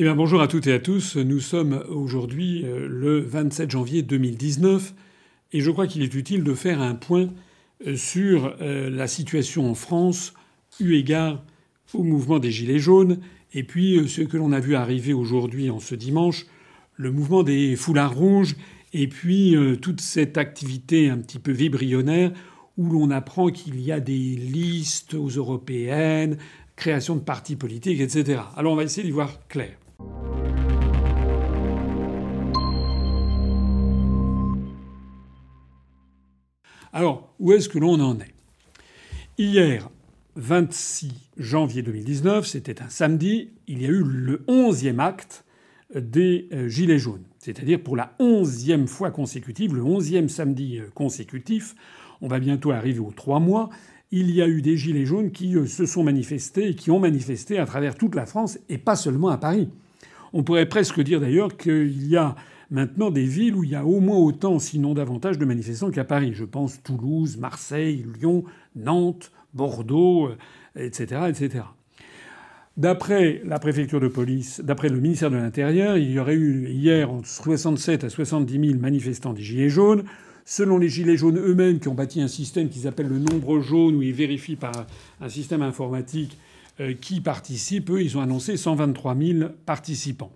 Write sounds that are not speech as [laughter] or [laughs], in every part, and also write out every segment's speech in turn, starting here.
Eh bien, bonjour à toutes et à tous. Nous sommes aujourd'hui euh, le 27 janvier 2019 et je crois qu'il est utile de faire un point euh, sur euh, la situation en France eu égard au mouvement des Gilets jaunes et puis ce que l'on a vu arriver aujourd'hui en ce dimanche, le mouvement des foulards rouges et puis toute cette activité un petit peu vibrionnaire où l'on apprend qu'il y a des listes aux européennes, création de partis politiques, etc. Alors on va essayer d'y voir clair. Alors, où est-ce que l'on en est? Hier, 26 janvier 2019, c'était un samedi, il y a eu le 11e acte des euh, Gilets jaunes. C'est-à-dire pour la 11e fois consécutive, le 11e samedi euh, consécutif, on va bientôt arriver aux trois mois, il y a eu des Gilets jaunes qui euh, se sont manifestés et qui ont manifesté à travers toute la France et pas seulement à Paris. On pourrait presque dire d'ailleurs qu'il y a maintenant des villes où il y a au moins autant, sinon davantage, de manifestants qu'à Paris. Je pense Toulouse, Marseille, Lyon, Nantes, Bordeaux, etc., euh, etc. D'après la préfecture de police, d'après le ministère de l'Intérieur, il y aurait eu hier entre 67 à 70 000 manifestants des Gilets jaunes. Selon les Gilets jaunes eux-mêmes, qui ont bâti un système qu'ils appellent le nombre jaune, où ils vérifient par un système informatique qui participent, eux, ils ont annoncé 123 000 participants.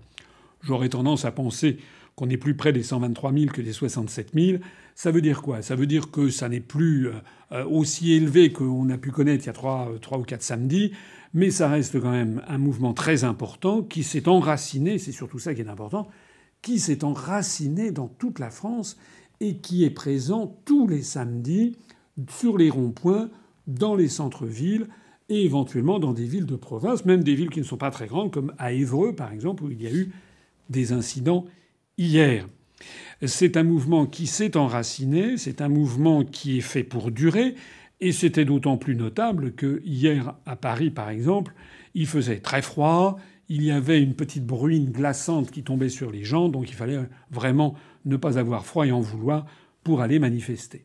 J'aurais tendance à penser qu'on est plus près des 123 000 que des 67 000. Ça veut dire quoi? Ça veut dire que ça n'est plus euh, euh, aussi élevé qu'on a pu connaître il y a trois ou quatre samedis, mais ça reste quand même un mouvement très important qui s'est enraciné, c'est surtout ça qui est important, qui s'est enraciné dans toute la France et qui est présent tous les samedis sur les ronds-points, dans les centres-villes et éventuellement dans des villes de province, même des villes qui ne sont pas très grandes, comme à Évreux par exemple, où il y a eu des incidents hier. C'est un mouvement qui s'est enraciné, c'est un mouvement qui est fait pour durer, et c'était d'autant plus notable que hier à Paris, par exemple, il faisait très froid, il y avait une petite bruine glaçante qui tombait sur les gens, donc il fallait vraiment ne pas avoir froid et en vouloir pour aller manifester.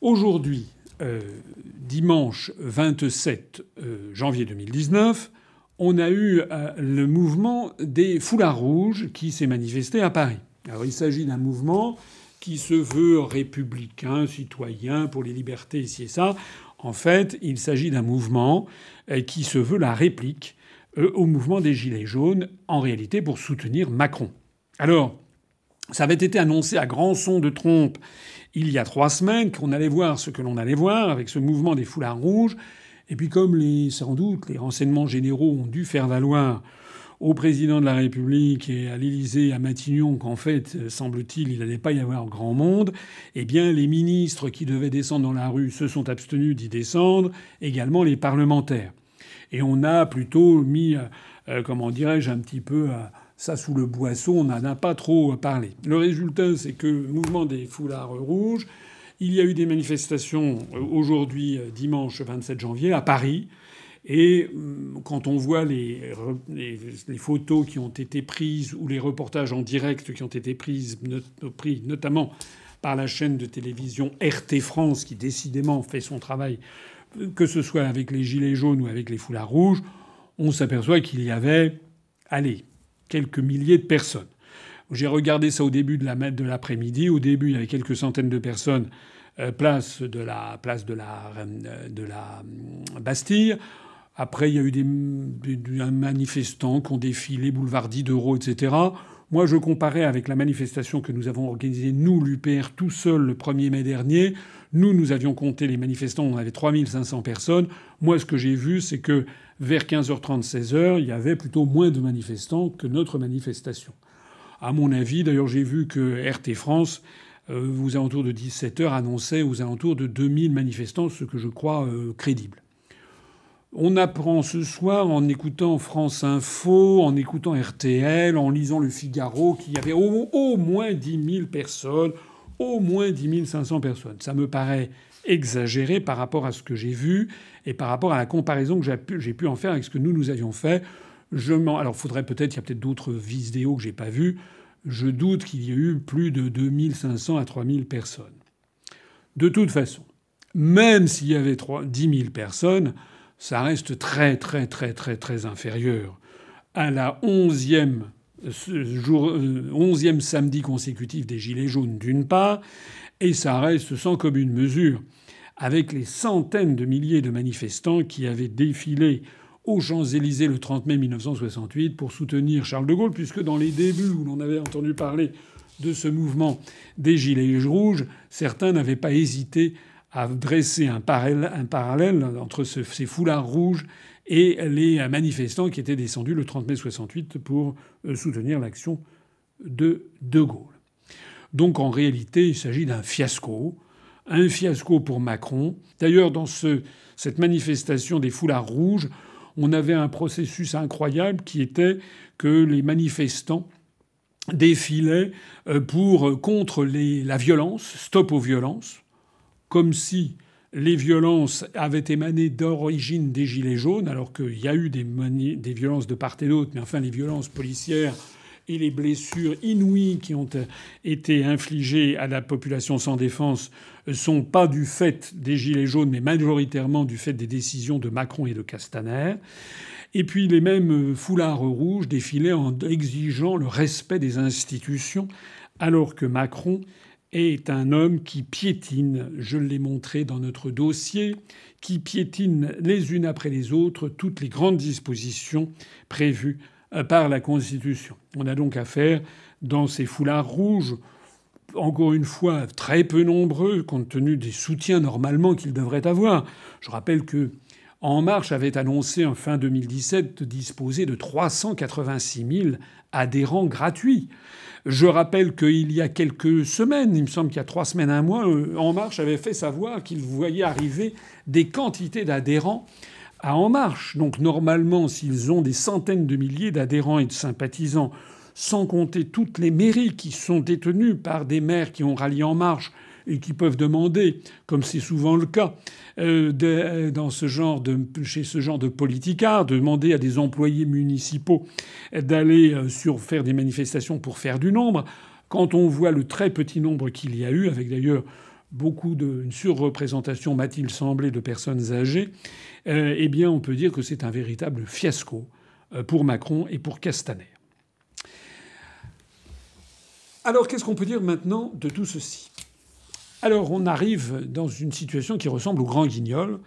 Aujourd'hui, euh, dimanche 27 euh, janvier 2019, on a eu euh, le mouvement des foulards rouges qui s'est manifesté à Paris. Alors il s'agit d'un mouvement qui se veut républicain, citoyen, pour les libertés, ici et ça. En fait, il s'agit d'un mouvement qui se veut la réplique au mouvement des Gilets jaunes, en réalité pour soutenir Macron. Alors, ça avait été annoncé à grand son de trompe il y a trois semaines qu'on allait voir ce que l'on allait voir avec ce mouvement des foulards rouges. Et puis comme sans doute les renseignements généraux ont dû faire valoir au président de la République et à l'Élysée, à Matignon, qu'en fait, semble-t-il, il n'allait pas y avoir grand monde, eh bien, les ministres qui devaient descendre dans la rue se sont abstenus d'y descendre, également les parlementaires. Et on a plutôt mis, euh, euh, comment dirais-je, un petit peu euh, ça sous le boisseau, on n'en a pas trop parlé. Le résultat, c'est que le mouvement des foulards rouges, il y a eu des manifestations euh, aujourd'hui, euh, dimanche 27 janvier, à Paris. Et hum, quand on voit les, photos qui ont été prises ou les reportages en direct qui ont été prises, pris notamment par la chaîne de télévision RT France, qui décidément fait son travail, que ce soit avec les gilets jaunes ou avec les foulards rouges, on s'aperçoit qu'il y avait, allez, quelques milliers de personnes. J'ai regardé ça au début de l'après-midi. Au début, il y avait quelques centaines de personnes euh, place de la place de la euh, euh, Bastille. Après, il y a eu des, manifestants qui ont défilé boulevard Diderot, etc. Moi, je comparais avec la manifestation que nous avons organisée, nous, l'UPR, tout seul, le 1er mai dernier. Nous, nous avions compté les manifestants, on avait 3500 personnes. Moi, ce que j'ai vu, c'est que vers 15h30, 16h, il y avait plutôt moins de manifestants que notre manifestation à mon avis. D'ailleurs, j'ai vu que RT France, euh, aux alentours de 17 heures, annonçait aux alentours de 2000 manifestants, ce que je crois euh, crédible. On apprend ce soir en écoutant France Info, en écoutant RTL, en lisant Le Figaro, qu'il y avait au, au, moins 10 000 personnes, au moins 10 500 personnes. Ça me paraît exagéré par rapport à ce que j'ai vu et par rapport à la comparaison que j'ai pu, en faire avec ce que nous, nous avions fait. Je Alors, faudrait peut-être, il y a peut-être d'autres vidéos que j'ai pas vues. Je doute qu'il y ait eu plus de 2500 à 3000 personnes. De toute façon, même s'il y avait 10 000 personnes, ça reste très très très très très inférieur à la onzième jour, euh, samedi consécutif des Gilets jaunes d'une part, et ça reste sans commune mesure avec les centaines de milliers de manifestants qui avaient défilé aux Champs-Élysées le 30 mai 1968 pour soutenir Charles de Gaulle, puisque dans les débuts où l'on avait entendu parler de ce mouvement des Gilets rouges, certains n'avaient pas hésité à dresser un parallèle, entre ces foulards rouges et les manifestants qui étaient descendus le 30 mai 68 pour euh, soutenir l'action de De Gaulle. Donc en réalité, il s'agit d'un fiasco, un fiasco pour Macron. D'ailleurs, dans cette manifestation des foulards rouges, on avait un processus incroyable qui était que les manifestants défilaient euh, pour contre la violence, stop aux violences, comme si les violences avaient émané d'origine des Gilets jaunes, alors qu'il y a eu des, violences de part et d'autre, mais enfin les violences policières et les blessures inouïes qui ont été infligées à la population sans défense sont pas du fait des Gilets jaunes, mais majoritairement du fait des décisions de Macron et de Castaner. Et puis les mêmes foulards rouges défilaient en exigeant le respect des institutions, alors que Macron est un homme qui piétine, je l'ai montré dans notre dossier, qui piétine les unes après les autres toutes les grandes dispositions prévues euh, par la Constitution. On a donc affaire, dans ces foulards rouges, encore une fois très peu nombreux compte tenu des soutiens normalement qu'ils devraient avoir. Je rappelle que En Marche avait annoncé en fin 2017 de disposer de 386 000 adhérents gratuits. Je rappelle qu'il y a quelques semaines, il me semble qu'il y a trois semaines, un mois, euh, En Marche avait fait savoir qu'il voyait arriver des quantités d'adhérents à En Marche. Donc normalement, s'ils ont des centaines de milliers d'adhérents et de sympathisants, sans compter toutes les mairies qui sont détenues par des maires qui ont rallié En Marche et qui peuvent demander, comme c'est souvent le cas euh, de, dans ce genre de, chez ce genre de politicards, de demander à des employés municipaux d'aller euh, sur faire des manifestations pour faire du nombre. Quand on voit le très petit nombre qu'il y a eu, avec d'ailleurs beaucoup de surreprésentation, m'a-t-il semblé, de personnes âgées, euh, eh bien, on peut dire que c'est un véritable fiasco euh, pour Macron et pour Castaner. Alors, qu'est-ce qu'on peut dire maintenant de tout ceci? Alors on arrive dans une situation qui ressemble au grand guignol,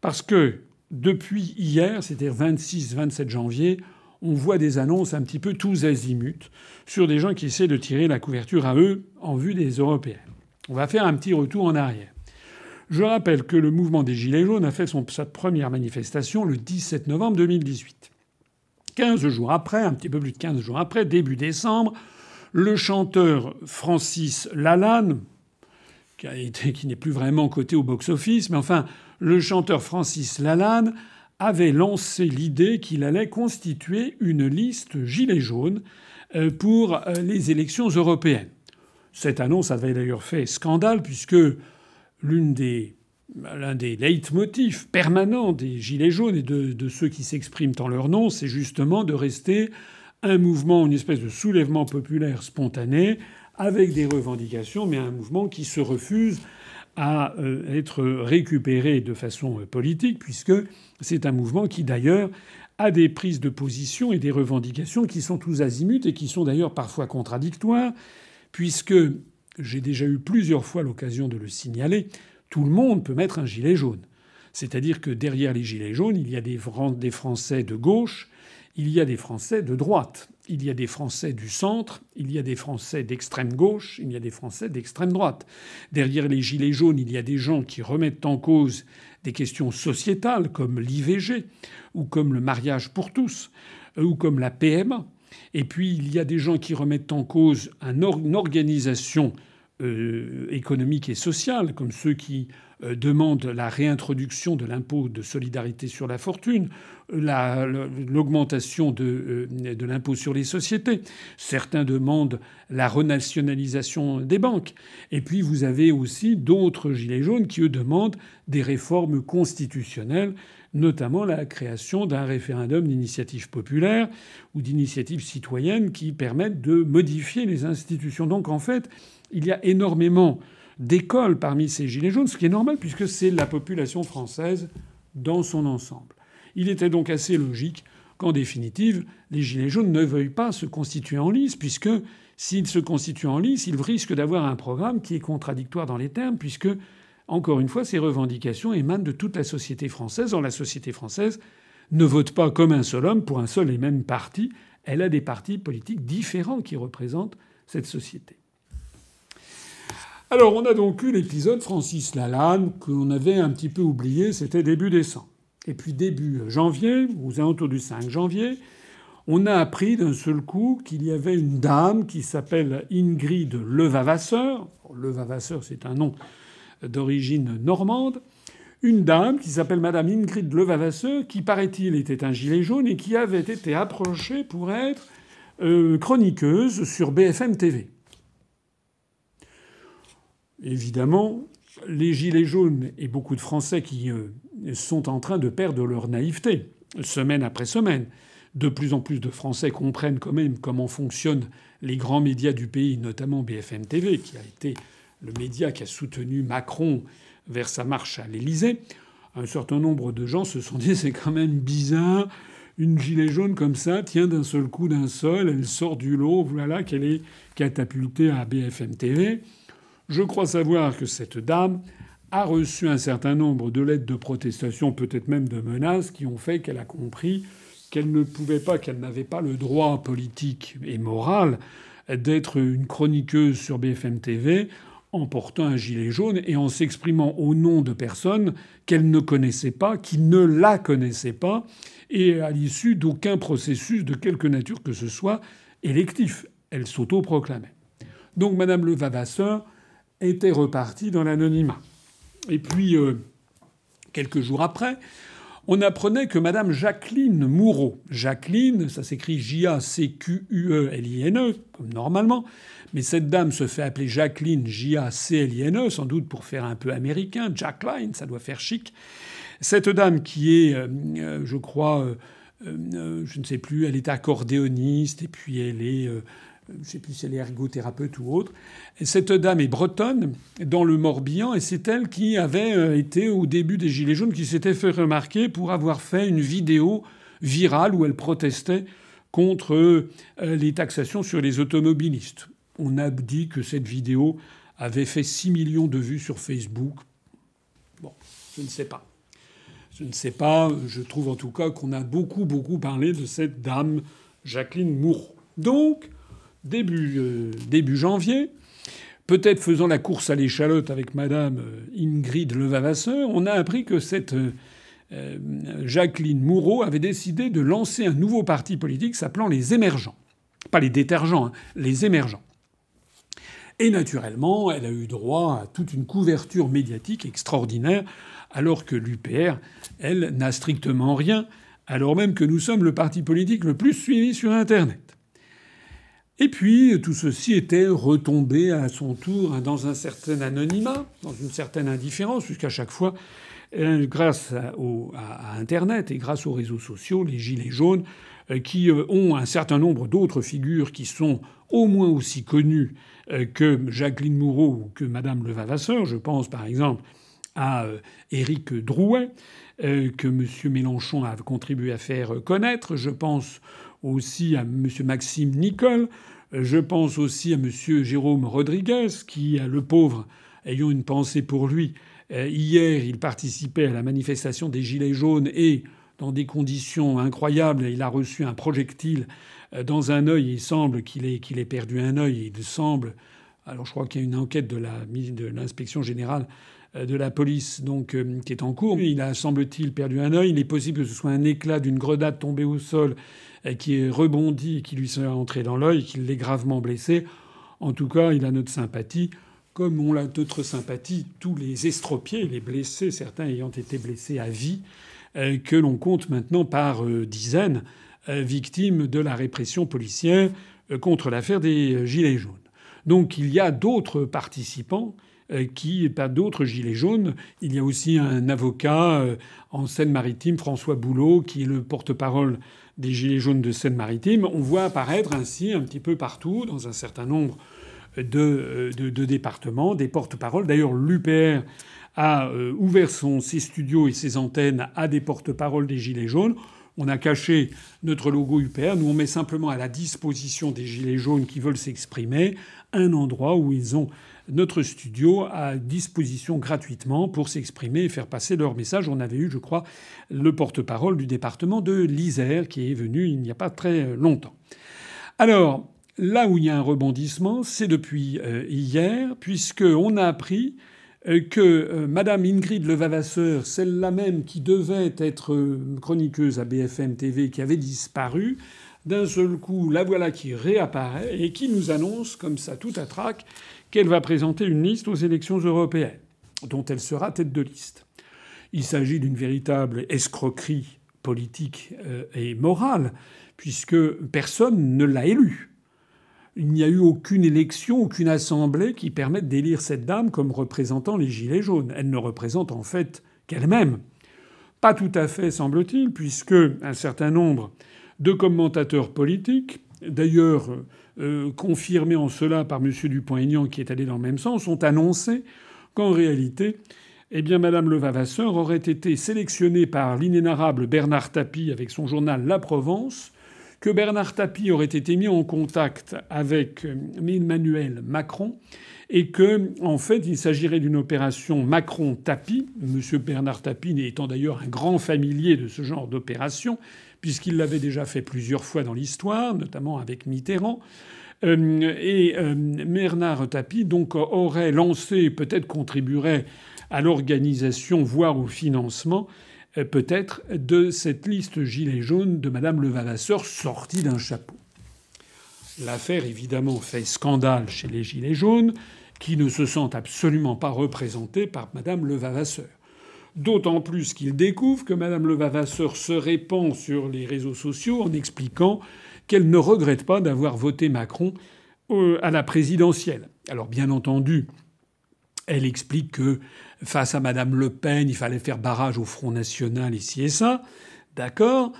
parce que depuis hier, c'est-à-dire 26-27 janvier, on voit des annonces un petit peu tous azimuts sur des gens qui essaient de tirer la couverture à eux en vue des Européennes. On va faire un petit retour en arrière. Je rappelle que le mouvement des Gilets jaunes a fait sa première manifestation le 17 novembre 2018. 15 jours après, un petit peu plus de 15 jours après, début décembre, le chanteur Francis Lalanne, qui, n'est plus vraiment coté au box-office, mais enfin, le chanteur Francis Lalanne avait lancé l'idée qu'il allait constituer une liste gilet jaune euh, pour euh, les élections européennes. Cette annonce avait d'ailleurs fait scandale puisque l'une des l'un des leitmotifs permanents des Gilets jaunes et de, de ceux qui s'expriment en leur nom, c'est justement de rester un mouvement, une espèce de soulèvement populaire spontané avec des revendications, mais un mouvement qui se refuse à euh, être récupéré de façon euh, politique, puisque c'est un mouvement qui d'ailleurs a des prises de position et des revendications qui sont tous azimuts et qui sont d'ailleurs parfois contradictoires, puisque j'ai déjà eu plusieurs fois l'occasion de le signaler, tout le monde peut mettre un gilet jaune. C'est-à-dire que derrière les gilets jaunes, il y a des Français de gauche, il y a des Français de droite il y a des Français du centre, il y a des Français d'extrême gauche, il y a des Français d'extrême droite. Derrière les gilets jaunes, il y a des gens qui remettent en cause des questions sociétales comme l'IVG ou comme le mariage pour tous euh, ou comme la PMA. Et puis il y a des gens qui remettent en cause une organisation euh, économique et sociale, comme ceux qui euh, demandent la réintroduction de l'impôt de solidarité sur la fortune, l'augmentation de, euh, de l'impôt sur les sociétés. Certains demandent la renationalisation des banques. Et puis vous avez aussi d'autres gilets jaunes qui, eux, demandent des réformes constitutionnelles notamment la création d'un référendum d'initiative populaire ou d'initiative citoyenne qui permettent de modifier les institutions. Donc en fait, il y a énormément d'écoles parmi ces gilets jaunes, ce qui est normal puisque c'est la population française dans son ensemble. Il était donc assez logique qu'en définitive, les Gilets jaunes ne veuillent pas se constituer en lice, puisque s'ils se constituent en lice, ils risquent d'avoir un programme qui est contradictoire dans les termes, puisque, encore une fois, ces revendications émanent de toute la société française. Or, la société française ne vote pas comme un seul homme pour un seul et même parti. Elle a des partis politiques différents qui représentent cette société. Alors, on a donc eu l'épisode Francis Lalanne qu'on avait un petit peu oublié, c'était début décembre. Et puis début janvier, aux alentours du 5 janvier, on a appris d'un seul coup qu'il y avait une dame qui s'appelle Ingrid Levavasseur. Levavasseur, c'est un nom d'origine normande. Une dame qui s'appelle Madame Ingrid Levavasseur, qui paraît-il était un gilet jaune et qui avait été approchée pour être euh, chroniqueuse sur BFM TV. Évidemment, les gilets jaunes et beaucoup de Français qui euh, sont en train de perdre leur naïveté, semaine après semaine. De plus en plus de Français comprennent quand même comment fonctionnent les grands médias du pays, notamment BFM TV, qui a été le média qui a soutenu Macron vers sa marche à l'Élysée. Un certain nombre de gens se sont dit c'est quand même bizarre, une gilet jaune comme ça tient d'un seul coup d'un seul, elle sort du lot, voilà qu'elle est catapultée à BFM TV. Je crois savoir que cette dame a reçu un certain nombre de lettres de protestation, peut-être même de menaces, qui ont fait qu'elle a compris qu'elle ne pouvait pas, qu'elle n'avait pas le droit politique et moral d'être une chroniqueuse sur BFM TV en portant un gilet jaune et en s'exprimant au nom de personnes qu'elle ne connaissait pas, qui ne la connaissaient pas, et à l'issue d'aucun processus de quelque nature que ce soit électif. Elle s'autoproclamait. Donc Madame Levavasseur était reparti dans l'anonymat. Et puis, euh, quelques jours après, on apprenait que Madame Jacqueline Moureau, Jacqueline, ça s'écrit J-A-C-Q-U-E-L-I-N-E, comme normalement, mais cette dame se fait appeler Jacqueline J-A-C-L-I-N-E, sans doute pour faire un peu américain, Jacqueline, ça doit faire chic. Cette dame qui est, euh, euh, je crois, je ne sais plus, elle est accordéoniste et puis elle est je ne sais plus si elle est ergothérapeute ou autre. Et cette dame est bretonne dans le Morbihan et c'est elle qui avait euh, été au début des Gilets jaunes, qui s'était fait remarquer pour avoir fait une vidéo virale où elle protestait contre euh, les taxations sur les automobilistes. On a dit que cette vidéo avait fait 6 millions de vues sur Facebook. Bon, je ne sais pas. Je ne sais pas. Je trouve en tout cas qu'on a beaucoup, beaucoup parlé de cette dame, Jacqueline Moore. Donc, début, euh, début janvier, peut-être faisant la course à l'échalote avec Madame euh, Ingrid Levavasseur, on a appris que cette euh, Jacqueline Moureau avait décidé de lancer un nouveau parti politique s'appelant les Émergents. Pas les détergents, hein, les Émergents. Et naturellement, elle a eu droit à toute une couverture médiatique extraordinaire, alors que l'UPR, elle, n'a strictement rien, alors même que nous sommes le parti politique le plus suivi sur Internet. Et puis tout ceci était retombé à son tour dans un certain anonymat, dans une certaine indifférence, puisqu'à chaque fois, euh, grâce à, Internet et grâce aux réseaux sociaux, les Gilets jaunes, euh, qui euh, ont un certain nombre d'autres figures qui sont au moins aussi connues que Jacqueline Moureau ou que Madame Levavasseur. Je pense par exemple à Éric Drouet, que M. Mélenchon a contribué à faire connaître. Je pense aussi à M. Maxime Nicole. Je pense aussi à M. Jérôme Rodriguez, qui, le pauvre, ayant une pensée pour lui, euh, hier, il participait à la manifestation des Gilets jaunes et, dans des conditions incroyables, il a reçu un projectile euh, dans un œil. Il semble qu'il ait, perdu un œil. Il semble. Alors, je crois qu'il y a une enquête de l'inspection générale euh, de la police donc euh, qui est en cours. Il a semble-t-il perdu un œil. Il est possible que ce soit un éclat d'une grenade tombée au sol euh, qui est rebondi et qui lui soit entré dans l'œil, qui l'ait gravement blessé. En tout cas, il a notre sympathie, comme on a notre sympathie tous les estropiés, les blessés, certains ayant été blessés à vie, que l'on compte maintenant par dizaines, victimes de la répression policière contre l'affaire des Gilets jaunes. Donc il y a d'autres participants euh, qui pas d'autres gilets jaunes. Il y a aussi un avocat euh, en Seine-Maritime, François Boulot, qui est le porte-parole des gilets jaunes de Seine-Maritime. On voit apparaître ainsi un petit peu partout, dans un certain nombre de, de, départements, des porte-paroles. D'ailleurs, l'UPR a euh, ouvert son, ses studios et ses antennes à des porte-paroles des Gilets jaunes. On a caché notre logo UPR. Nous, on met simplement à la disposition des Gilets jaunes qui veulent s'exprimer un endroit où ils ont notre studio à disposition gratuitement pour s'exprimer et faire passer leur message. On avait eu, je crois, le porte-parole du département de l'Isère qui est venu il n'y a pas très longtemps. Alors, là où il y a un rebondissement, c'est depuis euh, hier, puisqu'on a appris euh, que euh, Madame Ingrid Levavasseur, celle-là même qui devait être chroniqueuse à BFM TV, qui avait disparu, d'un seul coup, la voilà qui réapparaît et qui nous annonce, comme ça, tout à trac, qu'elle va présenter une liste aux élections européennes, dont elle sera tête de liste. Il s'agit d'une véritable escroquerie politique euh, et morale, puisque personne ne l'a élue. Il n'y a eu aucune élection, aucune assemblée qui permette d'élire cette dame comme représentant les Gilets jaunes. Elle ne représente en fait qu'elle-même. Pas tout à fait, semble-t-il, puisque un certain nombre de commentateurs politiques, d'ailleurs euh, confirmés en cela par M. Dupont-Aignan qui est allé dans le même sens, ont annoncé qu'en réalité, eh bien, Mme Levavasseur aurait été sélectionnée par l'inénarrable Bernard Tapie avec son journal La Provence, que Bernard Tapie aurait été mis en contact avec euh, Emmanuel Macron et que, en fait, il s'agirait d'une opération Macron-Tapie. M. Bernard Tapie étant d'ailleurs un grand familier de ce genre d'opération, puisqu'il l'avait déjà fait plusieurs fois dans l'histoire, notamment avec Mitterrand. Euh, et euh, Bernard Tapie donc aurait lancé, peut-être contribuerait à l'organisation, voire au financement, euh, peut-être, de cette liste gilet jaune de Madame Levavasseur sortie d'un chapeau. L'affaire, évidemment, fait scandale chez les Gilets jaunes, qui ne se sentent absolument pas représentés par Madame Levavasseur. D'autant plus qu'il découvre que Mme Levavasseur se répand sur les réseaux sociaux en expliquant qu'elle ne regrette pas d'avoir voté Macron euh, à la présidentielle. Alors bien entendu, elle explique que face à Mme Le Pen, il fallait faire barrage au Front National ici et ça. D'accord.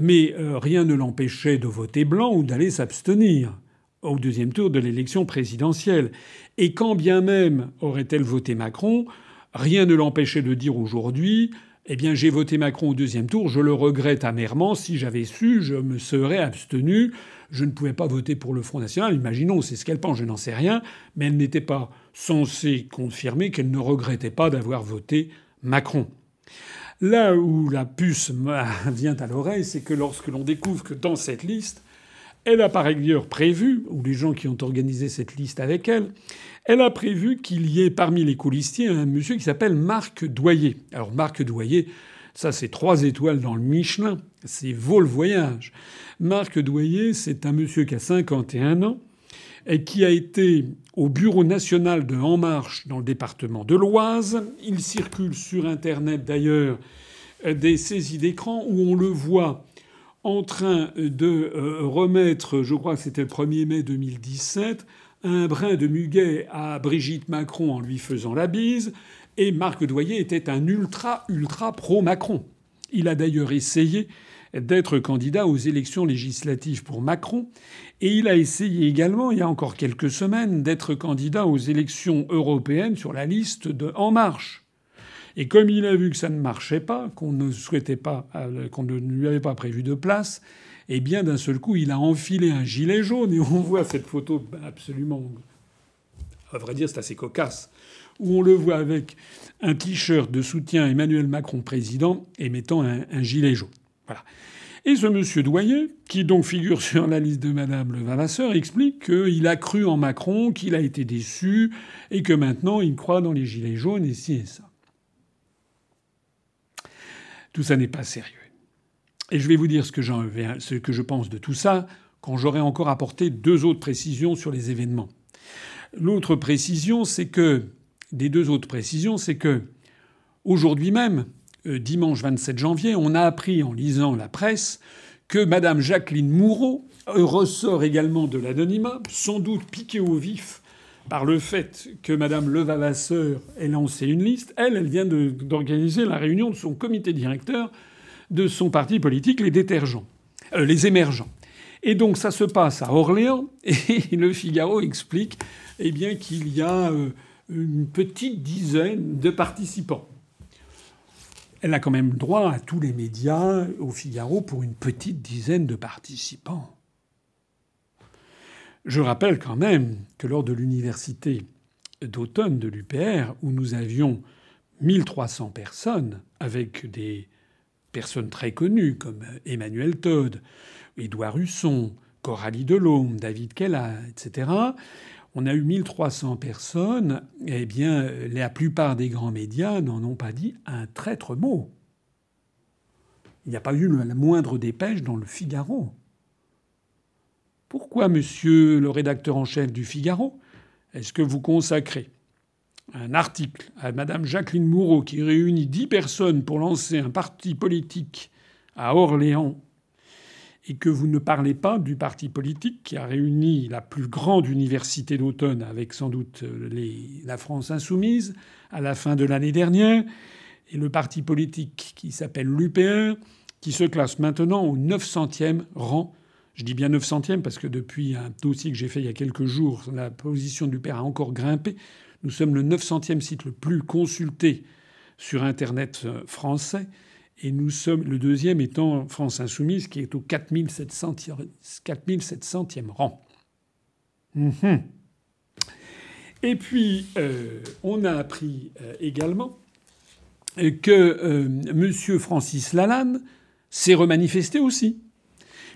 Mais euh, rien ne l'empêchait de voter blanc ou d'aller s'abstenir au deuxième tour de l'élection présidentielle. Et quand bien même aurait-elle voté Macron, Rien ne l'empêchait de dire aujourd'hui eh bien, j'ai voté Macron au deuxième tour, je le regrette amèrement. Si j'avais su, je me serais abstenu. Je ne pouvais pas voter pour le Front National. Imaginons, c'est ce qu'elle pense, je n'en sais rien. Mais elle n'était pas censée confirmer qu'elle ne regrettait pas d'avoir voté Macron. Là où la puce [laughs] vient à l'oreille, c'est que lorsque l'on découvre que dans cette liste, elle a par ailleurs prévu, ou les gens qui ont organisé cette liste avec elle, elle a prévu qu'il y ait parmi les coulistiers un monsieur qui s'appelle Marc Doyer. Alors Marc Doyer, ça c'est trois étoiles dans le Michelin, c'est vaut le voyage. Marc Doyer, c'est un monsieur qui a 51 ans et qui a été au bureau national de En Marche dans le département de l'Oise. Il circule sur Internet d'ailleurs des saisies d'écran où on le voit en train de euh, remettre, je crois que c'était le 1er mai 2017, un brin de muguet à Brigitte Macron en lui faisant la bise, et Marc Doyer était un ultra ultra pro Macron. Il a d'ailleurs essayé d'être candidat aux élections législatives pour Macron, et il a essayé également, il y a encore quelques semaines, d'être candidat aux élections européennes sur la liste de En Marche. Et comme il a vu que ça ne marchait pas, qu'on ne souhaitait pas, euh, qu'on ne lui avait pas prévu de place, eh bien d'un seul coup, il a enfilé un gilet jaune et on voit cette photo absolument, à vrai dire, c'est assez cocasse, où on le voit avec un t-shirt de soutien Emmanuel Macron président et mettant un, gilet jaune. Voilà. Et ce monsieur Doyer, qui donc figure sur la liste de Madame Levavasseur, explique qu'il a cru en Macron, qu'il a été déçu, et que maintenant il croit dans les gilets jaunes et ci et ça. Tout ça n'est pas sérieux. Et je vais vous dire ce que, je pense de tout ça quand j'aurai encore apporté deux autres précisions sur les événements. L'autre précision, c'est que des deux autres précisions, c'est que aujourd'hui même, euh, dimanche 27 janvier, on a appris en lisant la presse que Madame Jacqueline Moureau ressort également de l'anonymat, sans doute piquée au vif par le fait que Madame Levavasseur ait lancé une liste. Elle, elle vient d'organiser la réunion de son comité directeur de son parti politique, les détergents, euh, les émergents. Et donc ça se passe à Orléans [laughs] et le Figaro explique eh bien qu'il y a euh, une petite dizaine de participants. elle a quand même droit à tous les médias au Figaro pour une petite dizaine de participants. Je rappelle quand même que lors de l'université d'automne de l'UPR, où nous avions 1300 personnes, avec des personnes très connues comme Emmanuel Todd, Édouard Husson, Coralie Delhomme, David Kella, etc., on a eu 1300 personnes, eh bien, la plupart des grands médias n'en ont pas dit un traître mot. Il n'y a pas eu la moindre dépêche dans le Figaro. Pourquoi, monsieur le rédacteur en chef du Figaro, est-ce que vous consacrez un article à madame Jacqueline Moureau qui réunit dix personnes pour lancer un parti politique à Orléans et que vous ne parlez pas du parti politique qui a réuni la plus grande université d'automne avec sans doute la France insoumise à la fin de l'année dernière, et le parti politique qui s'appelle l'UPR, qui se classe maintenant au 900e rang. Je dis bien 900e parce que depuis un dossier que j'ai fait il y a quelques jours, la position de l'UPR a encore grimpé. Nous sommes le 900e site le plus consulté sur Internet euh, français. Et nous sommes le deuxième étant France Insoumise, qui est au 4700e rang. Mhm. Et puis, euh, on a appris euh, également que M. Francis Lalanne s'est remanifesté aussi.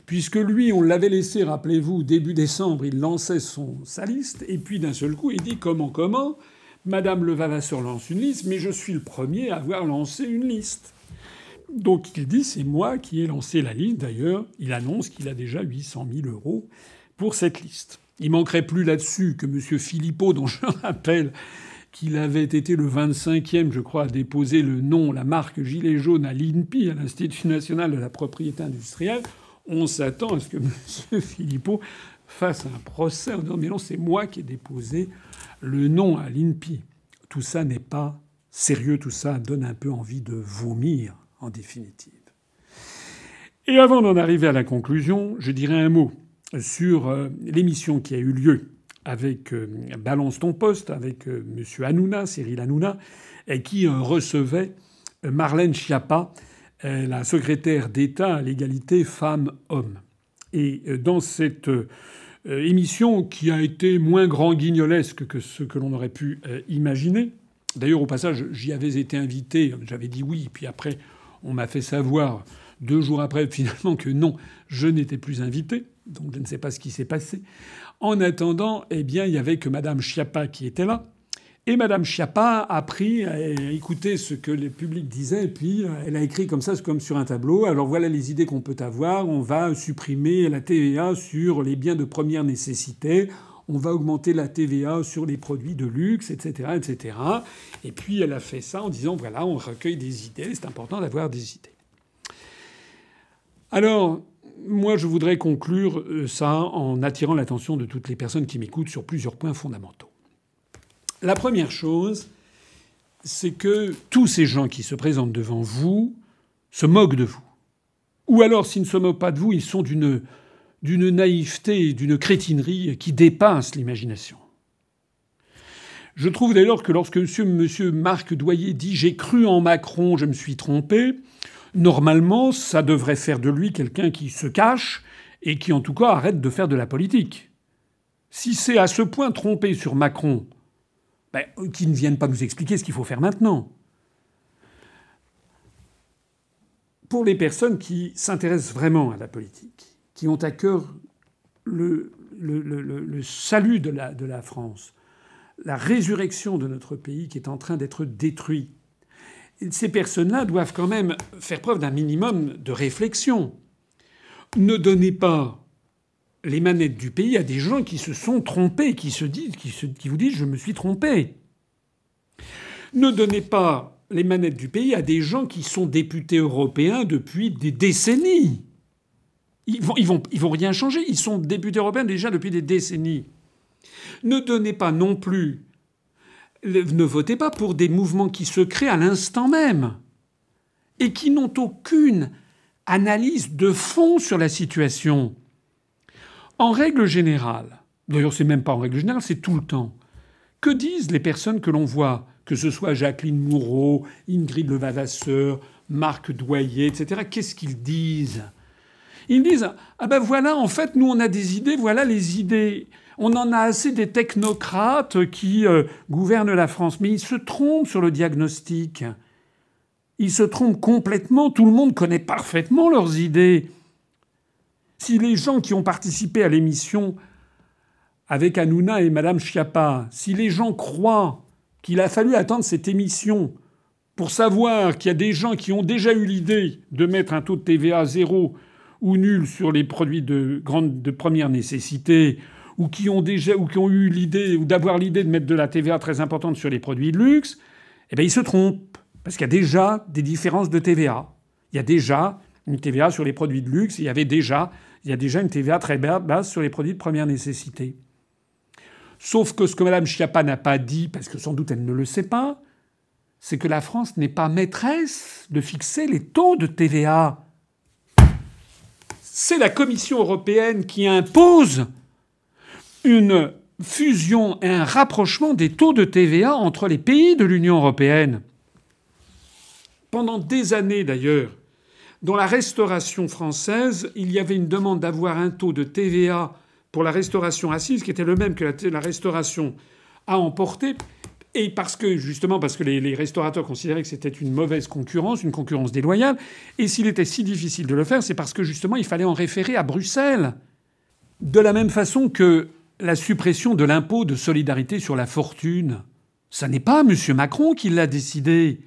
Puisque lui, on l'avait laissé, rappelez-vous, début décembre, il lançait sa liste, et puis d'un seul coup, il dit comment, comment? Madame Levavasseur lance une liste, mais je suis le premier à avoir lancé une liste. Donc il dit c'est moi qui ai lancé la liste. D'ailleurs, il annonce qu'il a déjà 800 000 euros pour cette liste. Il manquerait plus là-dessus que M. Philippot, dont je [laughs] rappelle qu'il avait été le 25e, je crois, à déposer le nom, la marque gilet jaune à l'INPI, à l'Institut national de la propriété industrielle. On s'attend à ce que [laughs] M. Philippot fasse un procès en disant mais non, c'est moi qui ai déposé le nom à l'INPI. Tout ça n'est pas sérieux, tout ça donne un peu envie de vomir en définitive. Et avant d'en arriver à la conclusion, je dirais un mot sur euh, l'émission qui a eu lieu avec euh, Balance ton poste, avec euh, M. Hanouna, Cyril Hanouna, et qui recevait Marlène Schiappa, la secrétaire d'État à l'égalité femmes-hommes. Et dans cette émission qui a été moins grand guignolesque que ce que l'on aurait pu imaginer, d'ailleurs au passage j'y avais été invité, j'avais dit oui, puis après on m'a fait savoir deux jours après [laughs] finalement que non, je n'étais plus invité. Donc je ne sais pas ce qui s'est passé. En attendant, eh bien, il y avait que Madame Chiappa qui était là. Et Madame Chiappa a pris, a écouté ce que les publics disaient, et puis euh, elle a écrit comme ça, comme sur un tableau. Alors voilà les idées qu'on peut avoir. On va supprimer la TVA sur les biens de première nécessité on va augmenter la TVA sur les produits de luxe, etc., etc. Et puis elle a fait ça en disant voilà, on recueille des idées, c'est important d'avoir des idées. Alors, moi, je voudrais conclure euh, ça en attirant l'attention de toutes les personnes qui m'écoutent sur plusieurs points fondamentaux. La première chose, c'est que tous ces gens qui se présentent devant vous se moquent de vous. Ou alors, s'ils ne se moquent pas de vous, ils sont d'une d'une naïveté et d'une crétinerie qui dépasse l'imagination. Je trouve d'ailleurs que lorsque monsieur, Marc Doyer dit J'ai cru en Macron, je me suis trompé, normalement, ça devrait faire de lui quelqu'un qui se cache et qui, en tout cas, arrête de faire de la politique. Si c'est à ce point trompé sur Macron, ben, qu'il ne vienne pas nous expliquer ce qu'il faut faire maintenant. Pour les personnes qui s'intéressent vraiment à la politique, qui ont à cœur le, salut de la, de la France, la résurrection de notre pays qui est en train d'être détruit. Ces personnes-là doivent quand même faire preuve d'un minimum de réflexion. Ne donnez pas les manettes du pays à des gens qui se sont trompés, qui, se disent, qui, vous disent je me suis trompé. Ne donnez pas les manettes du pays à des gens qui sont députés européens depuis des décennies. Ils vont, vont rien changer. Ils sont députés européens déjà depuis des décennies. Ne donnez pas non plus, ne votez pas pour des mouvements qui se créent à l'instant même et qui n'ont aucune analyse de fond sur la situation. En règle générale, d'ailleurs c'est même pas en règle générale, c'est tout le temps. Que disent les personnes que l'on voit, que ce soit Jacqueline Moureau, Ingrid Levavasseur, Marc Doyer, etc. Qu'est-ce qu'ils disent? Ils disent Ah ben voilà, en fait, nous on a des idées, voilà les idées. On en a assez des technocrates qui euh, gouvernent la France. Mais ils se trompent sur le diagnostic. Ils se trompent complètement. Tout le monde connaît parfaitement leurs idées. Si les gens qui ont participé à l'émission avec Hanouna et Madame Schiappa, si les gens croient qu'il a fallu attendre cette émission pour savoir qu'il y a des gens qui ont déjà eu l'idée de mettre un taux de TVA zéro ou nul sur les produits de première nécessité, ou qui ont déjà ou qui ont eu l'idée ou d'avoir l'idée de mettre de la TVA très importante sur les produits de luxe, eh bien ils se trompent parce qu'il y a déjà des différences de TVA. Il y a déjà une TVA sur les produits de luxe, il y avait déjà il y a déjà une TVA très basse sur les produits de première nécessité. Sauf que ce que Mme Schiappa n'a pas dit, parce que sans doute elle ne le sait pas, c'est que la France n'est pas maîtresse de fixer les taux de TVA. C'est la Commission européenne qui impose une fusion et un rapprochement des taux de TVA entre les pays de l'Union européenne. Pendant des années d'ailleurs, dans la restauration française, il y avait une demande d'avoir un taux de TVA pour la restauration assise qui était le même que la, restauration à emporter. Et parce que, justement, parce que les, restaurateurs considéraient que c'était une mauvaise concurrence, une concurrence déloyale. Et s'il était si difficile de le faire, c'est parce que, justement, il fallait en référer à Bruxelles. De la même façon que la suppression de l'impôt de solidarité sur la fortune. Ça n'est pas M. Macron qui l'a décidé.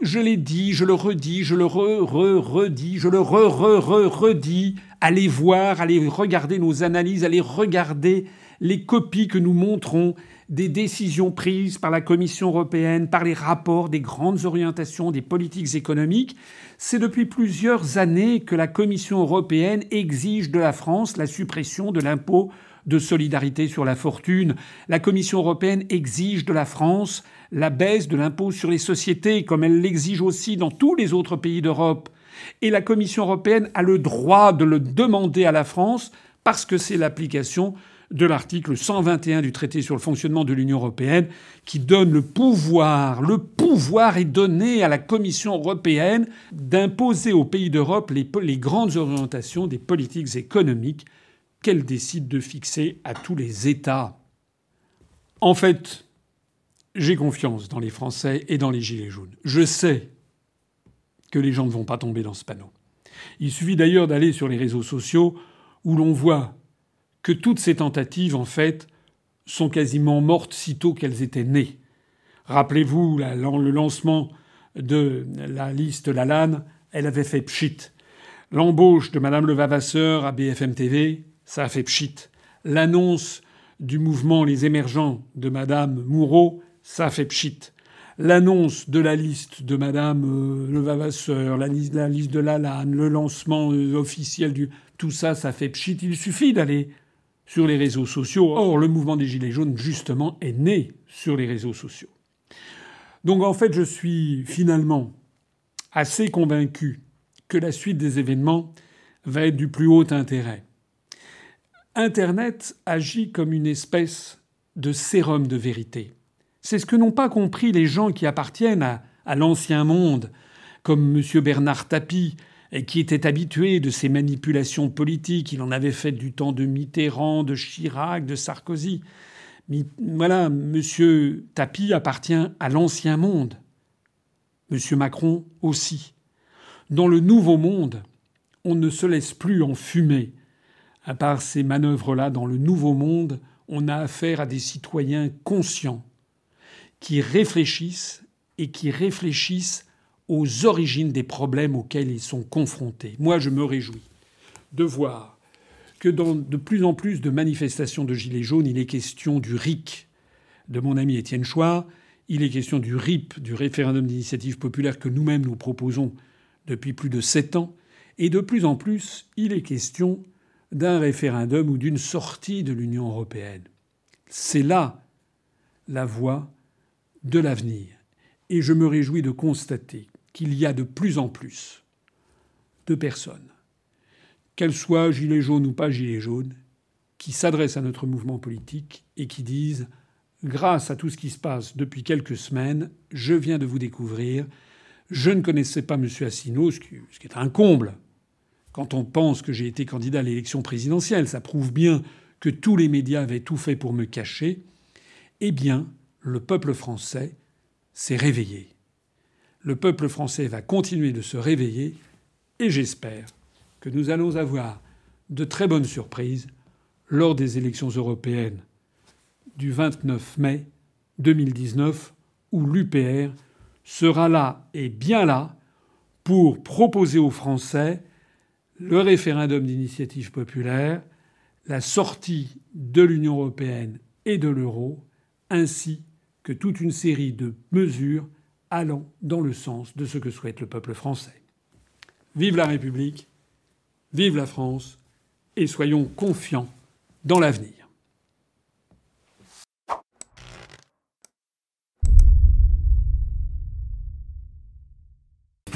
Je l'ai dit, je le redis, je le re-re-redis, je le re-re-re-redis. Allez voir, allez regarder nos analyses, allez regarder les copies que nous montrons des décisions prises par la Commission européenne, par les rapports des grandes orientations des politiques économiques. C'est depuis plusieurs années que la Commission européenne exige de la France la suppression de l'impôt de solidarité sur la fortune. La Commission européenne exige de la France la baisse de l'impôt sur les sociétés, comme elle l'exige aussi dans tous les autres pays d'Europe. Et la Commission européenne a le droit de le demander à la France parce que c'est l'application de l'article 121 du traité sur le fonctionnement de l'Union européenne qui donne le pouvoir, le pouvoir est donné à la Commission européenne d'imposer aux pays d'Europe les, les, grandes orientations des politiques économiques qu'elle décide de fixer à tous les États. En fait, j'ai confiance dans les Français et dans les Gilets jaunes. Je sais que les gens ne vont pas tomber dans ce panneau. Il suffit d'ailleurs d'aller sur les réseaux sociaux où l'on voit que toutes ces tentatives, en fait, sont quasiment mortes sitôt qu'elles étaient nées. Rappelez-vous le lancement de la liste Lalanne, elle avait fait pchit. L'embauche de Madame Levavasseur à BFM TV, ça a fait pchit. L'annonce du mouvement Les Émergents de Madame Moureau, ça fait pchit. L'annonce de la liste de Madame euh, Levavasseur, la, liste de Lalanne, le lancement euh, officiel du. Tout ça, ça fait pchit. Il suffit d'aller sur les réseaux sociaux. Or, le mouvement des Gilets jaunes, justement, est né sur les réseaux sociaux. Donc, en fait, je suis finalement assez convaincu que la suite des événements va être du plus haut intérêt. Internet agit comme une espèce de sérum de vérité. C'est ce que n'ont pas compris les gens qui appartiennent à, l'ancien monde, comme M. Bernard Tapie, qui était habitué de ces manipulations politiques. Il en avait fait du temps de Mitterrand, de Chirac, de Sarkozy. voilà, M. Tapie appartient à l'ancien monde. M. Macron aussi. Dans le nouveau monde, on ne se laisse plus enfumer. À part ces manœuvres-là, dans le nouveau monde, on a affaire à des citoyens conscients qui réfléchissent et qui réfléchissent aux origines des problèmes auxquels ils sont confrontés. Moi, je me réjouis de voir que dans de plus en plus de manifestations de Gilets jaunes, il est question du RIC de mon ami Étienne Chouard, il est question du RIP, du référendum d'initiative populaire que nous-mêmes nous proposons depuis plus de sept ans, et de plus en plus, il est question d'un référendum ou d'une sortie de l'Union européenne. C'est là la voie de l'avenir. Et je me réjouis de constater qu'il y a de plus en plus de personnes, qu'elles soient gilets jaunes ou pas gilets jaunes, qui s'adressent à notre mouvement politique et qui disent Grâce à tout ce qui se passe depuis quelques semaines, je viens de vous découvrir, Je ne connaissais pas M. Asselineau, ce qui, est un comble. Quand on pense que j'ai été candidat à l'élection présidentielle, ça prouve bien que tous les médias avaient tout fait pour me cacher. Eh bien, le peuple français s'est réveillé. Le peuple français va continuer de se réveiller et j'espère que nous allons avoir de très bonnes surprises lors des élections européennes du 29 mai 2019 où l'UPR sera là et bien là pour proposer aux Français le référendum d'initiative populaire, la sortie de l'Union européenne et de l'euro, ainsi toute une série de mesures allant dans le sens de ce que souhaite le peuple français. Vive la République, vive la France, et soyons confiants dans l'avenir.